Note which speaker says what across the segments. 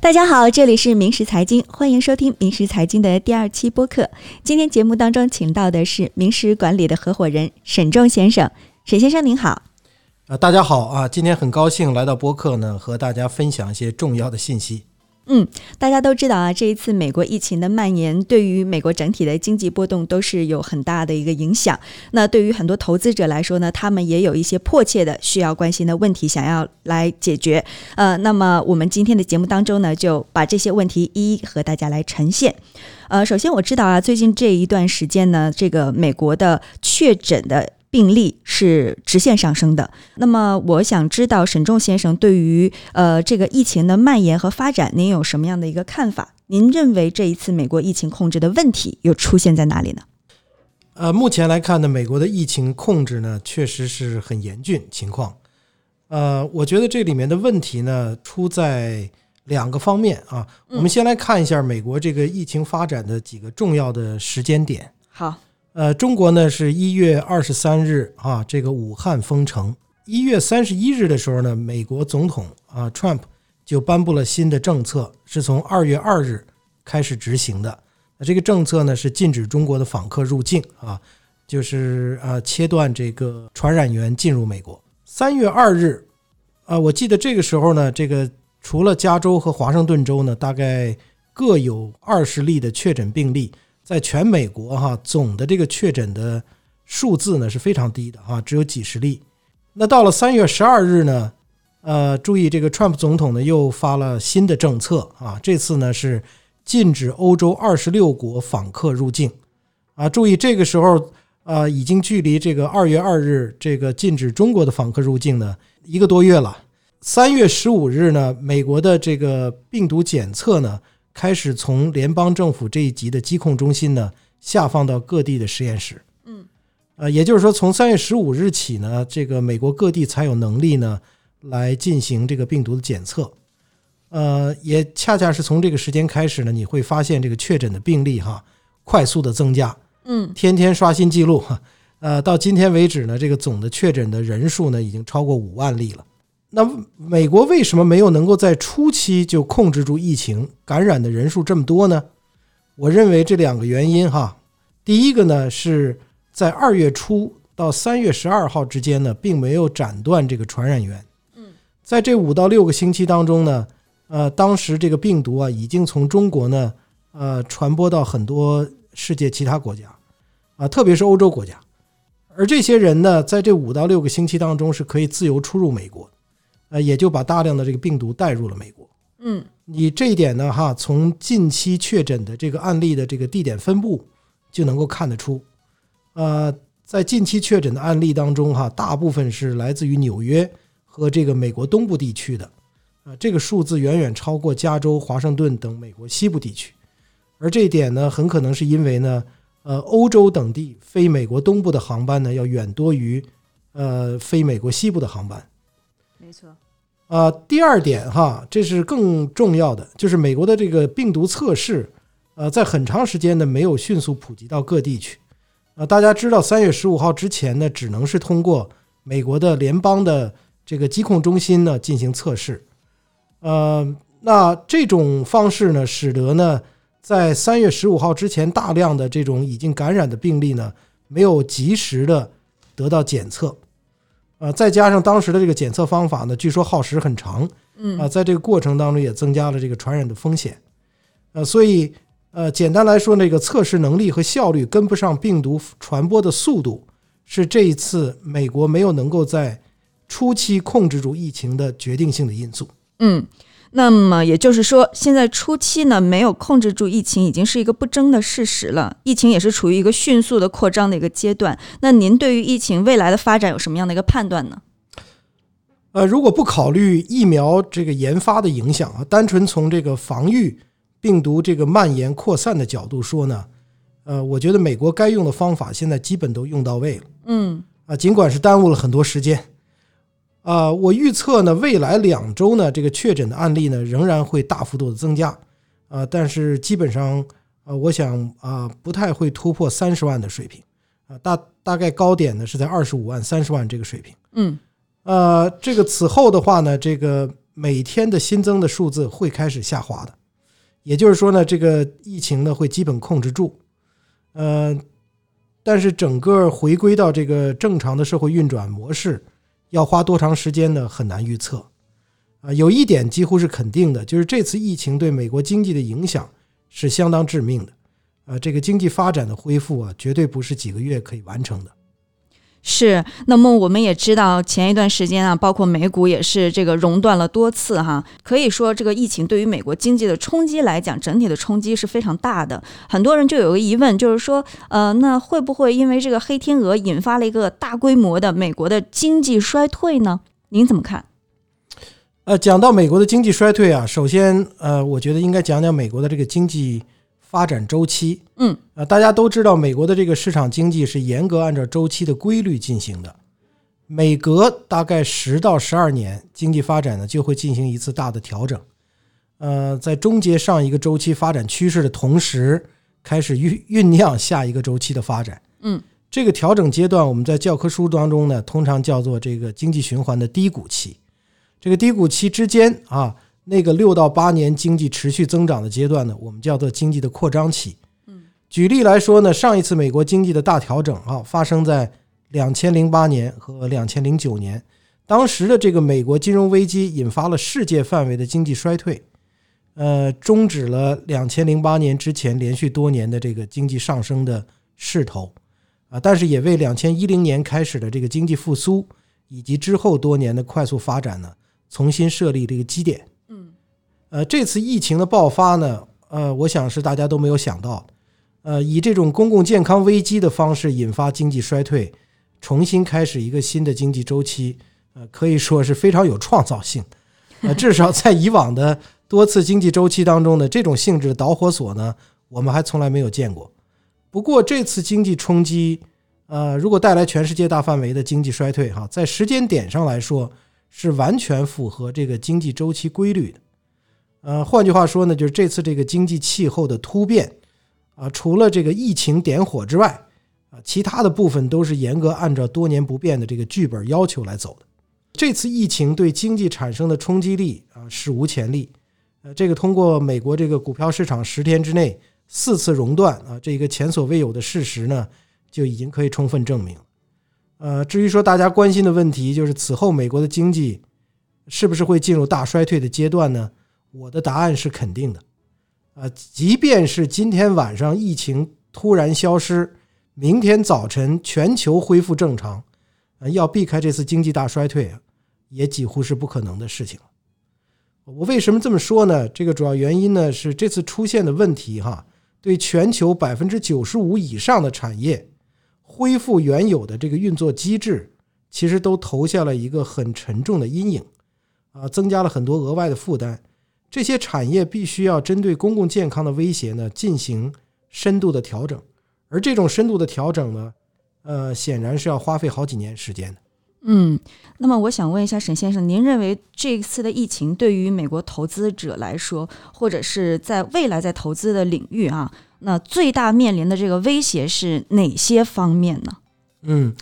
Speaker 1: 大家好，这里是明石财经，欢迎收听明石财经的第二期播客。今天节目当中请到的是明时管理的合伙人沈仲先生，沈先生您好。
Speaker 2: 啊，大家好啊！今天很高兴来到播客呢，和大家分享一些重要的信息。
Speaker 1: 嗯，大家都知道啊，这一次美国疫情的蔓延，对于美国整体的经济波动都是有很大的一个影响。那对于很多投资者来说呢，他们也有一些迫切的需要关心的问题，想要来解决。呃，那么我们今天的节目当中呢，就把这些问题一一和大家来呈现。呃，首先我知道啊，最近这一段时间呢，这个美国的确诊的。病例是直线上升的。那么，我想知道沈仲先生对于呃这个疫情的蔓延和发展，您有什么样的一个看法？您认为这一次美国疫情控制的问题又出现在哪里呢？
Speaker 2: 呃，目前来看呢，美国的疫情控制呢确实是很严峻情况。呃，我觉得这里面的问题呢出在两个方面啊。我们先来看一下美国这个疫情发展的几个重要的时间点。
Speaker 1: 好。
Speaker 2: 呃，中国呢是一月二十三日啊，这个武汉封城。一月三十一日的时候呢，美国总统啊，Trump 就颁布了新的政策，是从二月二日开始执行的。那这个政策呢是禁止中国的访客入境啊，就是呃切断这个传染源进入美国。三月二日啊，我记得这个时候呢，这个除了加州和华盛顿州呢，大概各有二十例的确诊病例。在全美国哈，总的这个确诊的数字呢是非常低的啊，只有几十例。那到了三月十二日呢，呃，注意这个 Trump 总统呢又发了新的政策啊，这次呢是禁止欧洲二十六国访客入境啊。注意这个时候啊，已经距离这个二月二日这个禁止中国的访客入境呢一个多月了。三月十五日呢，美国的这个病毒检测呢。开始从联邦政府这一级的疾控中心呢下放到各地的实验室。
Speaker 1: 嗯，
Speaker 2: 呃，也就是说，从三月十五日起呢，这个美国各地才有能力呢来进行这个病毒的检测。呃，也恰恰是从这个时间开始呢，你会发现这个确诊的病例哈快速的增加。
Speaker 1: 嗯，
Speaker 2: 天天刷新记录哈。呃，到今天为止呢，这个总的确诊的人数呢已经超过五万例了。那美国为什么没有能够在初期就控制住疫情感染的人数这么多呢？我认为这两个原因哈。第一个呢是在二月初到三月十二号之间呢，并没有斩断这个传染源。
Speaker 1: 嗯，
Speaker 2: 在这五到六个星期当中呢，呃，当时这个病毒啊已经从中国呢，呃，传播到很多世界其他国家，啊，特别是欧洲国家。而这些人呢，在这五到六个星期当中是可以自由出入美国。呃，也就把大量的这个病毒带入了美国。
Speaker 1: 嗯，
Speaker 2: 你这一点呢，哈，从近期确诊的这个案例的这个地点分布就能够看得出。呃，在近期确诊的案例当中，哈，大部分是来自于纽约和这个美国东部地区的。啊，这个数字远远超过加州、华盛顿等美国西部地区。而这一点呢，很可能是因为呢，呃，欧洲等地飞美国东部的航班呢，要远多于呃飞美国西部的航班。
Speaker 1: 没错，
Speaker 2: 啊，第二点哈，这是更重要的，就是美国的这个病毒测试，呃，在很长时间呢没有迅速普及到各地去，呃，大家知道三月十五号之前呢，只能是通过美国的联邦的这个疾控中心呢进行测试，呃，那这种方式呢，使得呢，在三月十五号之前，大量的这种已经感染的病例呢，没有及时的得到检测。呃，再加上当时的这个检测方法呢，据说耗时很长，
Speaker 1: 嗯
Speaker 2: 啊，在这个过程当中也增加了这个传染的风险，呃，所以呃，简单来说，那个测试能力和效率跟不上病毒传播的速度，是这一次美国没有能够在初期控制住疫情的决定性的因素。
Speaker 1: 嗯。那么也就是说，现在初期呢没有控制住疫情，已经是一个不争的事实了。疫情也是处于一个迅速的扩张的一个阶段。那您对于疫情未来的发展有什么样的一个判断呢？
Speaker 2: 呃，如果不考虑疫苗这个研发的影响啊，单纯从这个防御病毒这个蔓延扩散的角度说呢，呃，我觉得美国该用的方法现在基本都用到位了。
Speaker 1: 嗯，
Speaker 2: 啊，尽管是耽误了很多时间。啊，我预测呢，未来两周呢，这个确诊的案例呢，仍然会大幅度的增加，啊，但是基本上，啊，我想啊，不太会突破三十万的水平，啊，大大概高点呢是在二十五万、三十万这个水平，
Speaker 1: 嗯，
Speaker 2: 呃，这个此后的话呢，这个每天的新增的数字会开始下滑的，也就是说呢，这个疫情呢会基本控制住，呃，但是整个回归到这个正常的社会运转模式，要花多长时间呢？很难预测。啊，有一点几乎是肯定的，就是这次疫情对美国经济的影响是相当致命的。啊，这个经济发展的恢复啊，绝对不是几个月可以完成的。
Speaker 1: 是，那么我们也知道，前一段时间啊，包括美股也是这个熔断了多次哈。可以说，这个疫情对于美国经济的冲击来讲，整体的冲击是非常大的。很多人就有个疑问，就是说，呃，那会不会因为这个黑天鹅引发了一个大规模的美国的经济衰退呢？您怎么看？
Speaker 2: 呃，讲到美国的经济衰退啊，首先，呃，我觉得应该讲讲美国的这个经济发展周期。
Speaker 1: 嗯，
Speaker 2: 呃，大家都知道，美国的这个市场经济是严格按照周期的规律进行的，每隔大概十到十二年，经济发展呢就会进行一次大的调整。呃，在终结上一个周期发展趋势的同时，开始酝酝酿下一个周期的发展。
Speaker 1: 嗯，
Speaker 2: 这个调整阶段，我们在教科书当中呢，通常叫做这个经济循环的低谷期。这个低谷期之间啊，那个六到八年经济持续增长的阶段呢，我们叫做经济的扩张期。
Speaker 1: 嗯，
Speaker 2: 举例来说呢，上一次美国经济的大调整啊，发生在两千零八年和两千零九年，当时的这个美国金融危机引发了世界范围的经济衰退，呃，终止了两千零八年之前连续多年的这个经济上升的势头啊，但是也为两千一零年开始的这个经济复苏以及之后多年的快速发展呢。重新设立这个基点，
Speaker 1: 嗯，
Speaker 2: 呃，这次疫情的爆发呢，呃，我想是大家都没有想到，呃，以这种公共健康危机的方式引发经济衰退，重新开始一个新的经济周期，呃，可以说是非常有创造性，呃，至少在以往的多次经济周期当中呢，这种性质的导火索呢，我们还从来没有见过。不过这次经济冲击，呃，如果带来全世界大范围的经济衰退，哈，在时间点上来说。是完全符合这个经济周期规律的，呃，换句话说呢，就是这次这个经济气候的突变，啊，除了这个疫情点火之外，啊，其他的部分都是严格按照多年不变的这个剧本要求来走的。这次疫情对经济产生的冲击力啊，史无前例，呃，这个通过美国这个股票市场十天之内四次熔断啊，这个前所未有的事实呢，就已经可以充分证明。呃，至于说大家关心的问题，就是此后美国的经济是不是会进入大衰退的阶段呢？我的答案是肯定的。啊，即便是今天晚上疫情突然消失，明天早晨全球恢复正常，啊，要避开这次经济大衰退，也几乎是不可能的事情。我为什么这么说呢？这个主要原因呢是这次出现的问题哈，对全球百分之九十五以上的产业。恢复原有的这个运作机制，其实都投下了一个很沉重的阴影，啊，增加了很多额外的负担。这些产业必须要针对公共健康的威胁呢进行深度的调整，而这种深度的调整呢，呃，显然是要花费好几年时间的。
Speaker 1: 嗯，那么我想问一下沈先生，您认为这次的疫情对于美国投资者来说，或者是在未来在投资的领域啊？那最大面临的这个威胁是哪些方面呢？
Speaker 2: 嗯，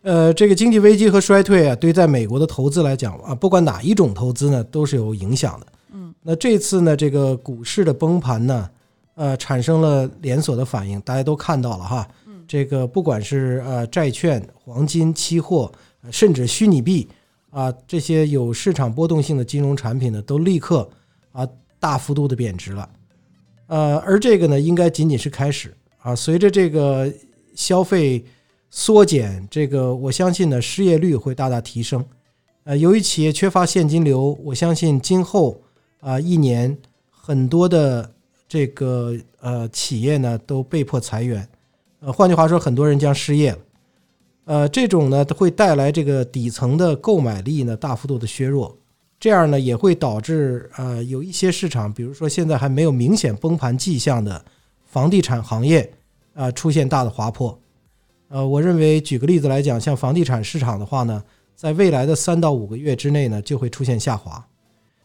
Speaker 2: 呃，这个经济危机和衰退啊，对在美国的投资来讲啊，不管哪一种投资呢，都是有影响的。
Speaker 1: 嗯，
Speaker 2: 那这次呢，这个股市的崩盘呢，呃，产生了连锁的反应，大家都看到了哈。
Speaker 1: 嗯，
Speaker 2: 这个不管是呃债券、黄金、期货，甚至虚拟币啊，这些有市场波动性的金融产品呢，都立刻啊大幅度的贬值了。呃，而这个呢，应该仅仅是开始啊。随着这个消费缩减，这个我相信呢，失业率会大大提升。呃，由于企业缺乏现金流，我相信今后啊一年很多的这个呃企业呢都被迫裁员。呃，换句话说，很多人将失业了。呃，这种呢会带来这个底层的购买力呢大幅度的削弱。这样呢，也会导致呃有一些市场，比如说现在还没有明显崩盘迹象的房地产行业啊，出现大的滑坡。呃，我认为举个例子来讲，像房地产市场的话呢，在未来的三到五个月之内呢，就会出现下滑。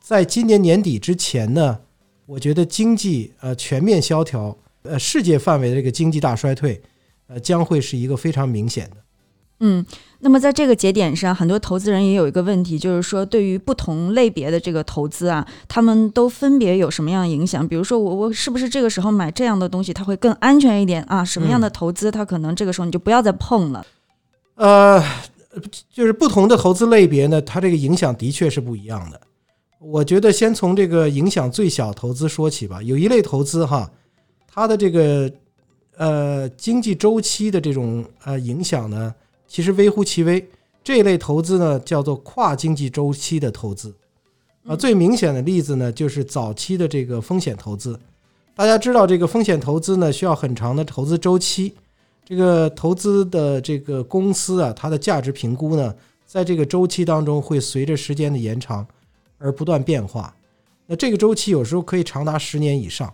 Speaker 2: 在今年年底之前呢，我觉得经济呃全面萧条，呃世界范围的这个经济大衰退，呃将会是一个非常明显的。
Speaker 1: 嗯，那么在这个节点上，很多投资人也有一个问题，就是说对于不同类别的这个投资啊，他们都分别有什么样的影响？比如说我我是不是这个时候买这样的东西，它会更安全一点啊？什么样的投资，它可能这个时候你就不要再碰了。
Speaker 2: 呃，就是不同的投资类别呢，它这个影响的确是不一样的。我觉得先从这个影响最小投资说起吧。有一类投资哈，它的这个呃经济周期的这种呃影响呢。其实微乎其微，这类投资呢叫做跨经济周期的投资，啊，最明显的例子呢就是早期的这个风险投资。大家知道，这个风险投资呢需要很长的投资周期，这个投资的这个公司啊，它的价值评估呢，在这个周期当中会随着时间的延长而不断变化。那这个周期有时候可以长达十年以上，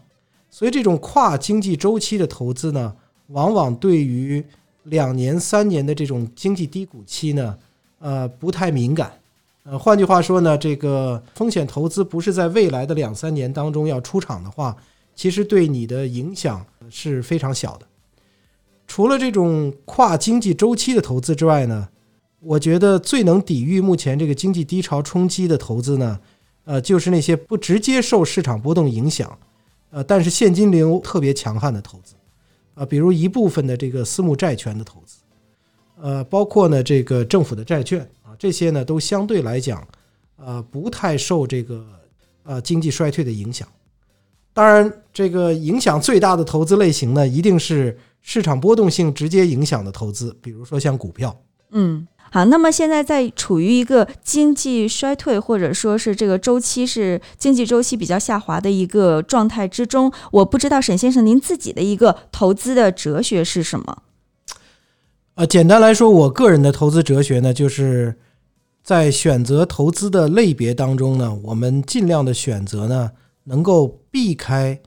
Speaker 2: 所以这种跨经济周期的投资呢，往往对于两年、三年的这种经济低谷期呢，呃，不太敏感。呃，换句话说呢，这个风险投资不是在未来的两三年当中要出场的话，其实对你的影响是非常小的。除了这种跨经济周期的投资之外呢，我觉得最能抵御目前这个经济低潮冲击的投资呢，呃，就是那些不直接受市场波动影响，呃，但是现金流特别强悍的投资。啊，比如一部分的这个私募债权的投资，呃，包括呢这个政府的债券啊，这些呢都相对来讲，呃，不太受这个呃经济衰退的影响。当然，这个影响最大的投资类型呢，一定是市场波动性直接影响的投资，比如说像股票。
Speaker 1: 嗯。好，那么现在在处于一个经济衰退，或者说是这个周期是经济周期比较下滑的一个状态之中，我不知道沈先生您自己的一个投资的哲学是什么？
Speaker 2: 呃，简单来说，我个人的投资哲学呢，就是在选择投资的类别当中呢，我们尽量的选择呢，能够避开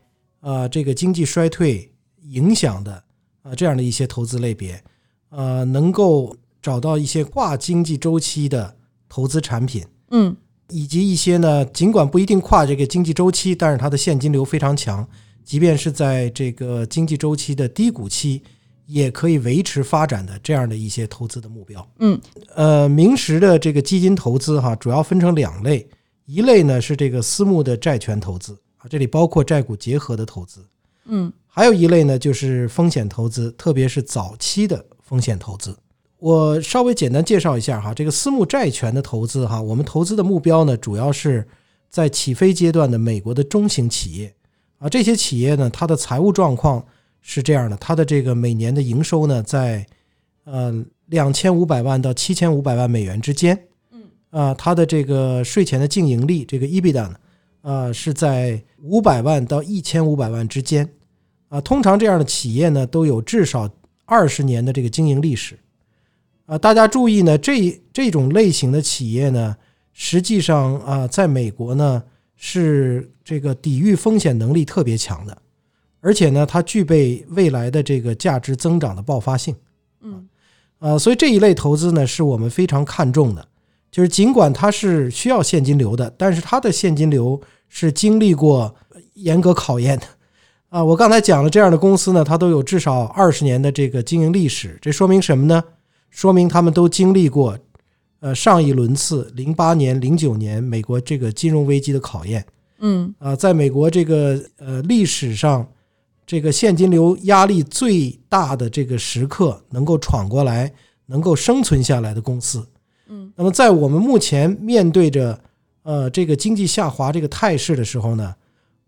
Speaker 2: 啊这个经济衰退影响的啊这样的一些投资类别，呃，能够。找到一些跨经济周期的投资产品，
Speaker 1: 嗯，
Speaker 2: 以及一些呢，尽管不一定跨这个经济周期，但是它的现金流非常强，即便是在这个经济周期的低谷期，也可以维持发展的这样的一些投资的目标。
Speaker 1: 嗯，
Speaker 2: 呃，明石的这个基金投资哈，主要分成两类，一类呢是这个私募的债权投资啊，这里包括债股结合的投资，
Speaker 1: 嗯，
Speaker 2: 还有一类呢就是风险投资，特别是早期的风险投资。我稍微简单介绍一下哈，这个私募债权的投资哈，我们投资的目标呢，主要是在起飞阶段的美国的中型企业啊，这些企业呢，它的财务状况是这样的，它的这个每年的营收呢，在呃两千五百万到七千五百万美元之间，
Speaker 1: 嗯，
Speaker 2: 啊，它的这个税前的净盈利这个 EBITDA 呢，啊是在五百万到一千五百万之间，啊，通常这样的企业呢，都有至少二十年的这个经营历史。啊，大家注意呢，这这种类型的企业呢，实际上啊，在美国呢是这个抵御风险能力特别强的，而且呢，它具备未来的这个价值增长的爆发性。
Speaker 1: 嗯，
Speaker 2: 呃，所以这一类投资呢，是我们非常看重的。就是尽管它是需要现金流的，但是它的现金流是经历过严格考验的。啊，我刚才讲了这样的公司呢，它都有至少二十年的这个经营历史，这说明什么呢？说明他们都经历过，呃，上一轮次零八年、零九年美国这个金融危机的考验。
Speaker 1: 嗯，
Speaker 2: 啊，在美国这个呃历史上，这个现金流压力最大的这个时刻，能够闯过来、能够生存下来的公司。
Speaker 1: 嗯，
Speaker 2: 那么在我们目前面对着呃这个经济下滑这个态势的时候呢，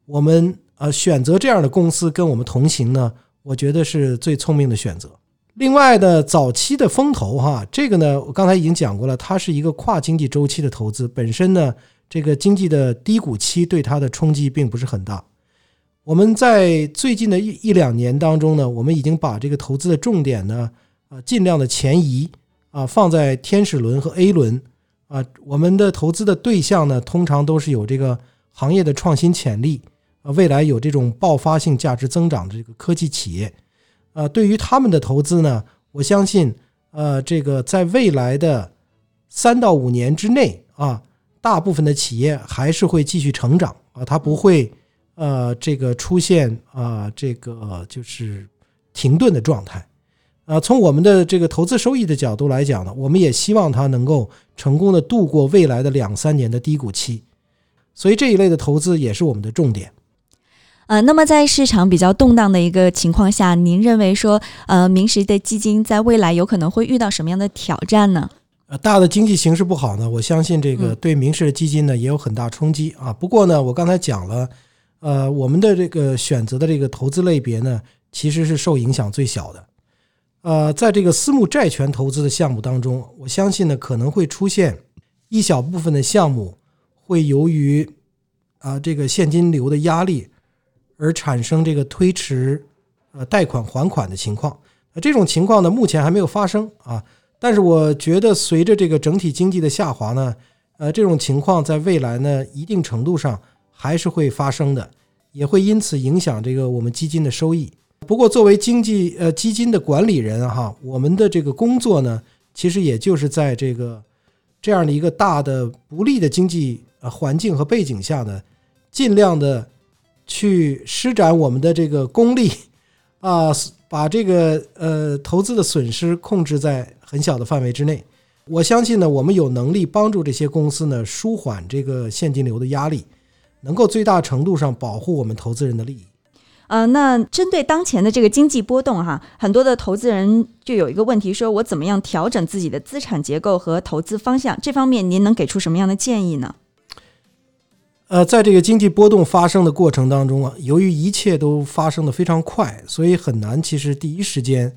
Speaker 2: 我们呃选择这样的公司跟我们同行呢，我觉得是最聪明的选择。另外的早期的风投哈，这个呢，我刚才已经讲过了，它是一个跨经济周期的投资，本身呢，这个经济的低谷期对它的冲击并不是很大。我们在最近的一一两年当中呢，我们已经把这个投资的重点呢，啊，尽量的前移啊，放在天使轮和 A 轮啊，我们的投资的对象呢，通常都是有这个行业的创新潜力啊，未来有这种爆发性价值增长的这个科技企业。呃，对于他们的投资呢，我相信，呃，这个在未来的三到五年之内啊，大部分的企业还是会继续成长啊，它不会呃这个出现啊这个就是停顿的状态，啊，从我们的这个投资收益的角度来讲呢，我们也希望它能够成功的度过未来的两三年的低谷期，所以这一类的投资也是我们的重点。
Speaker 1: 呃，那么在市场比较动荡的一个情况下，您认为说，呃，明石的基金在未来有可能会遇到什么样的挑战呢？
Speaker 2: 呃，大的经济形势不好呢，我相信这个对明石的基金呢也有很大冲击啊。不过呢，我刚才讲了，呃，我们的这个选择的这个投资类别呢，其实是受影响最小的。呃，在这个私募债权投资的项目当中，我相信呢可能会出现一小部分的项目会由于啊这个现金流的压力。而产生这个推迟，呃，贷款还款的情况，那这种情况呢，目前还没有发生啊。但是我觉得，随着这个整体经济的下滑呢，呃，这种情况在未来呢，一定程度上还是会发生的，也会因此影响这个我们基金的收益。不过，作为经济呃基金的管理人哈，我们的这个工作呢，其实也就是在这个这样的一个大的不利的经济呃环境和背景下呢，尽量的。去施展我们的这个功力，啊，把这个呃投资的损失控制在很小的范围之内。我相信呢，我们有能力帮助这些公司呢舒缓这个现金流的压力，能够最大程度上保护我们投资人的利益。
Speaker 1: 呃，那针对当前的这个经济波动哈，很多的投资人就有一个问题，说我怎么样调整自己的资产结构和投资方向？这方面您能给出什么样的建议呢？
Speaker 2: 呃，在这个经济波动发生的过程当中啊，由于一切都发生的非常快，所以很难其实第一时间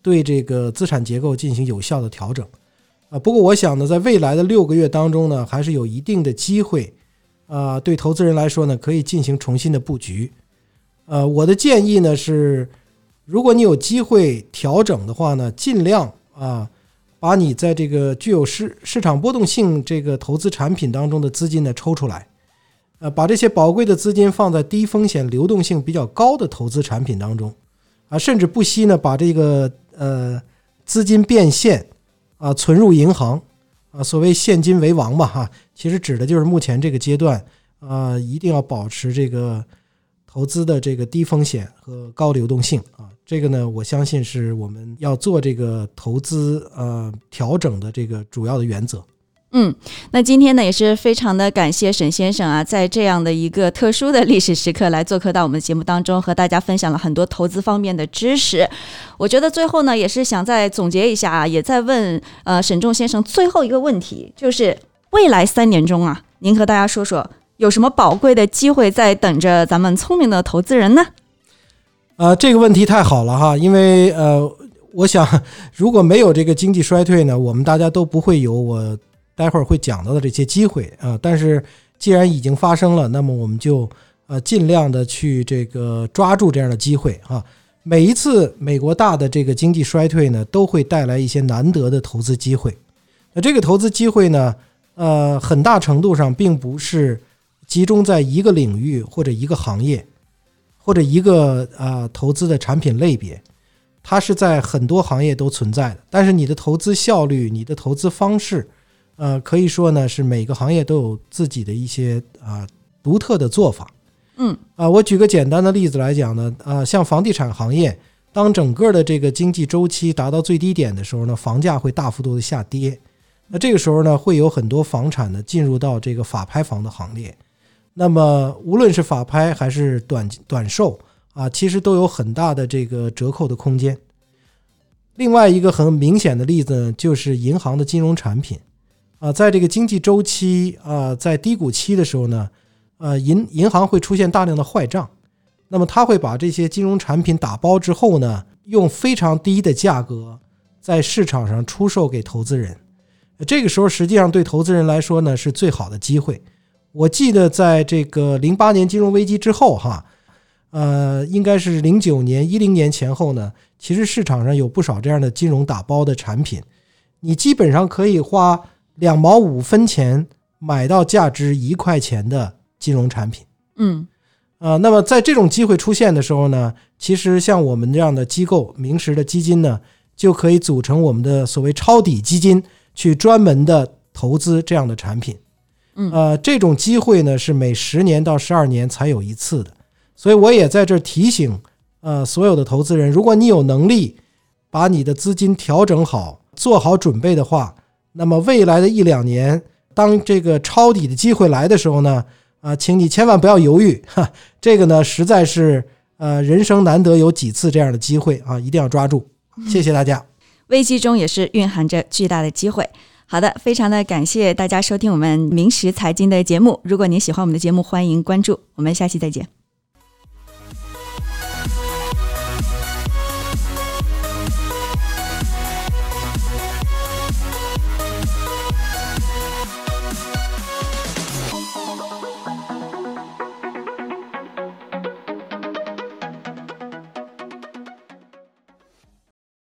Speaker 2: 对这个资产结构进行有效的调整啊。不过我想呢，在未来的六个月当中呢，还是有一定的机会啊，对投资人来说呢，可以进行重新的布局。呃，我的建议呢是，如果你有机会调整的话呢，尽量啊，把你在这个具有市市场波动性这个投资产品当中的资金呢抽出来。呃，把这些宝贵的资金放在低风险、流动性比较高的投资产品当中，啊，甚至不惜呢把这个呃资金变现，啊，存入银行，啊，所谓现金为王嘛，哈，其实指的就是目前这个阶段，啊，一定要保持这个投资的这个低风险和高流动性，啊，这个呢，我相信是我们要做这个投资呃调整的这个主要的原则。
Speaker 1: 嗯，那今天呢也是非常的感谢沈先生啊，在这样的一个特殊的历史时刻来做客到我们节目当中，和大家分享了很多投资方面的知识。我觉得最后呢，也是想再总结一下啊，也在问呃沈仲先生最后一个问题，就是未来三年中啊，您和大家说说有什么宝贵的机会在等着咱们聪明的投资人呢？
Speaker 2: 呃，这个问题太好了哈，因为呃，我想如果没有这个经济衰退呢，我们大家都不会有我。待会儿会讲到的这些机会啊，但是既然已经发生了，那么我们就呃尽量的去这个抓住这样的机会啊。每一次美国大的这个经济衰退呢，都会带来一些难得的投资机会。那这个投资机会呢，呃，很大程度上并不是集中在一个领域或者一个行业或者一个啊投资的产品类别，它是在很多行业都存在的。但是你的投资效率、你的投资方式。呃，可以说呢，是每个行业都有自己的一些啊独特的做法。
Speaker 1: 嗯，
Speaker 2: 啊，我举个简单的例子来讲呢，啊，像房地产行业，当整个的这个经济周期达到最低点的时候呢，房价会大幅度的下跌。那这个时候呢，会有很多房产呢进入到这个法拍房的行列。那么无论是法拍还是短短售啊，其实都有很大的这个折扣的空间。另外一个很明显的例子呢，就是银行的金融产品。啊，在这个经济周期啊，在低谷期的时候呢，呃，银银行会出现大量的坏账，那么他会把这些金融产品打包之后呢，用非常低的价格在市场上出售给投资人。这个时候，实际上对投资人来说呢，是最好的机会。我记得在这个零八年金融危机之后，哈，呃，应该是零九年、一零年前后呢，其实市场上有不少这样的金融打包的产品，你基本上可以花。两毛五分钱买到价值一块钱的金融产品，
Speaker 1: 嗯，
Speaker 2: 呃，那么在这种机会出现的时候呢，其实像我们这样的机构，明石的基金呢，就可以组成我们的所谓抄底基金，去专门的投资这样的产品，
Speaker 1: 嗯，
Speaker 2: 呃，这种机会呢是每十年到十二年才有一次的，所以我也在这提醒，呃，所有的投资人，如果你有能力。把你的资金调整好，做好准备的话，那么未来的一两年，当这个抄底的机会来的时候呢，啊，请你千万不要犹豫，哈，这个呢实在是呃人生难得有几次这样的机会啊，一定要抓住。谢谢大家。
Speaker 1: 危机中也是蕴含着巨大的机会。好的，非常的感谢大家收听我们明时财经的节目。如果您喜欢我们的节目，欢迎关注。我们下期再见。